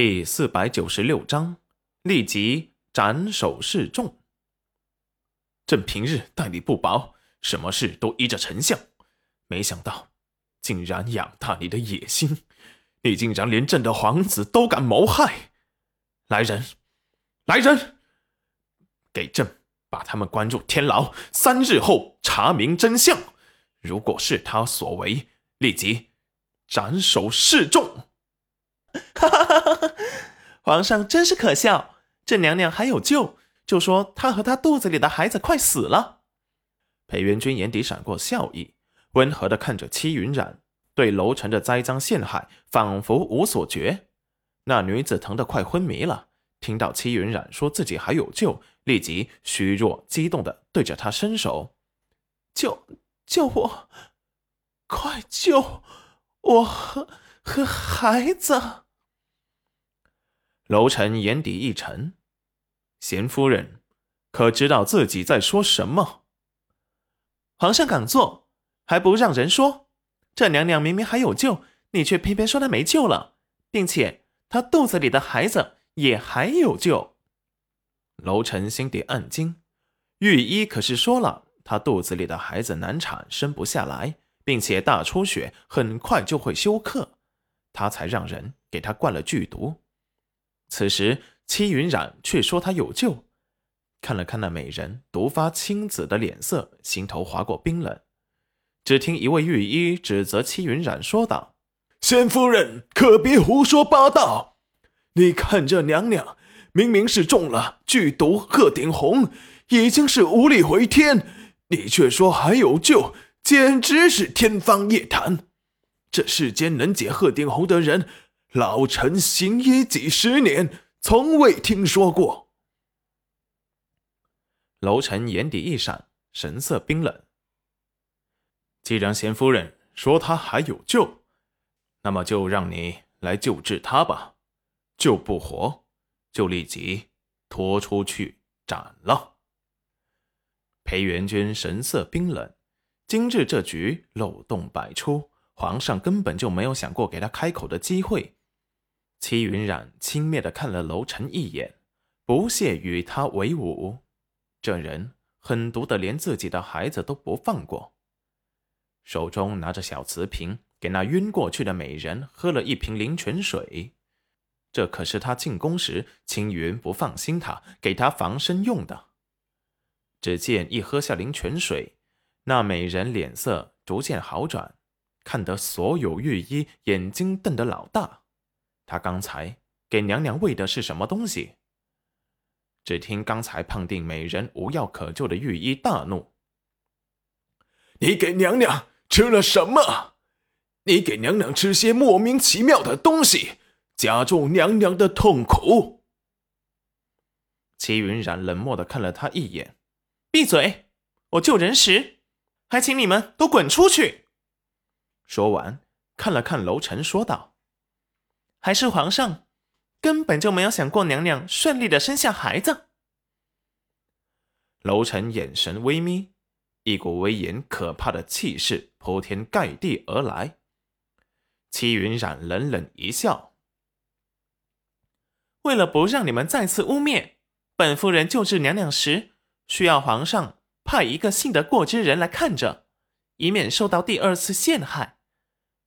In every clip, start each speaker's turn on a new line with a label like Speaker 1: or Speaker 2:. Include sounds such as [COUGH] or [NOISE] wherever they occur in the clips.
Speaker 1: 第四百九十六章，立即斩首示众。朕平日待你不薄，什么事都依着丞相，没想到竟然养大你的野心，你竟然连朕的皇子都敢谋害！来人，来人，给朕把他们关入天牢，三日后查明真相。如果是他所为，立即斩首示众。
Speaker 2: 哈 [LAUGHS] 皇上真是可笑，这娘娘还有救，就说她和她肚子里的孩子快死了。
Speaker 1: 裴元君眼底闪过笑意，温和的看着戚云染，对楼臣的栽赃陷害仿佛无所觉。那女子疼得快昏迷了，听到戚云染说自己还有救，立即虚弱激动的对着他伸手：“
Speaker 2: 救救我，快救我和和孩子。”
Speaker 1: 楼臣眼底一沉，贤夫人可知道自己在说什么？
Speaker 2: 皇上敢做，还不让人说？这娘娘明明还有救，你却偏偏说她没救了，并且她肚子里的孩子也还有救。
Speaker 1: 楼臣心底暗惊，御医可是说了，她肚子里的孩子难产，生不下来，并且大出血，很快就会休克，他才让人给她灌了剧毒。此时，戚云染却说他有救。看了看那美人毒发青紫的脸色，心头划过冰冷。只听一位御医指责戚云染说道：“
Speaker 3: 仙夫人，可别胡说八道！你看这娘娘，明明是中了剧毒鹤顶红，已经是无力回天，你却说还有救，简直是天方夜谭！这世间能解鹤顶红的人……”老臣行医几十年，从未听说过。
Speaker 1: 楼臣眼底一闪，神色冰冷。既然贤夫人说他还有救，那么就让你来救治他吧。救不活，就立即拖出去斩了。裴元君神色冰冷，今日这局漏洞百出，皇上根本就没有想过给他开口的机会。戚云染轻蔑的看了楼臣一眼，不屑与他为伍。这人狠毒的，连自己的孩子都不放过。手中拿着小瓷瓶，给那晕过去的美人喝了一瓶灵泉水。这可是他进宫时青云不放心他，给他防身用的。只见一喝下灵泉水，那美人脸色逐渐好转，看得所有御医眼睛瞪得老大。他刚才给娘娘喂的是什么东西？只听刚才判定美人无药可救的御医大怒：“
Speaker 3: 你给娘娘吃了什么？你给娘娘吃些莫名其妙的东西，加重娘娘的痛苦。”
Speaker 1: 齐云然冷漠的看了他一眼：“
Speaker 2: 闭嘴！我救人时，还请你们都滚出去。”
Speaker 1: 说完，看了看楼臣，说道。
Speaker 2: 还是皇上根本就没有想过娘娘顺利的生下孩子。
Speaker 1: 楼臣眼神微眯，一股威严可怕的气势铺天盖地而来。戚云染冷冷一笑：“
Speaker 2: 为了不让你们再次污蔑本夫人救治娘娘时，需要皇上派一个信得过之人来看着，以免受到第二次陷害。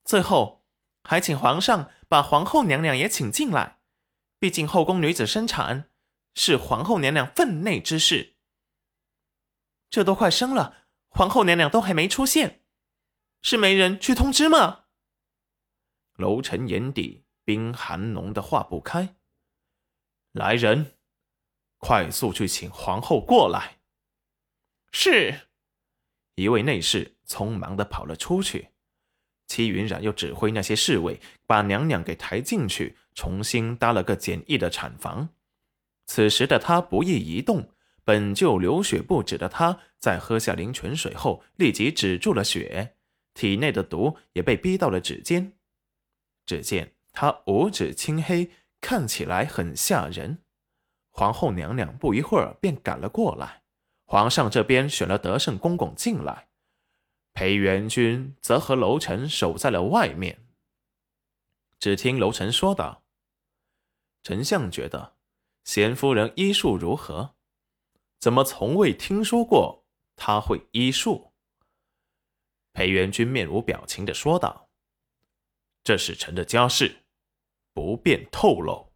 Speaker 2: 最后，还请皇上。”把皇后娘娘也请进来，毕竟后宫女子生产是皇后娘娘分内之事。这都快生了，皇后娘娘都还没出现，是没人去通知吗？
Speaker 1: 楼臣眼底冰寒浓的化不开。来人，快速去请皇后过来。
Speaker 2: 是，
Speaker 1: 一位内侍匆忙的跑了出去。戚云染又指挥那些侍卫把娘娘给抬进去，重新搭了个简易的产房。此时的他不易移动，本就流血不止的他，在喝下灵泉水后，立即止住了血，体内的毒也被逼到了指尖。只见他五指青黑，看起来很吓人。皇后娘娘不一会儿便赶了过来，皇上这边选了德胜公公进来。裴元君则和楼臣守在了外面。只听楼臣说道：“丞相觉得贤夫人医术如何？怎么从未听说过她会医术？裴元君面无表情的说道：“这是臣的家事，不便透露。”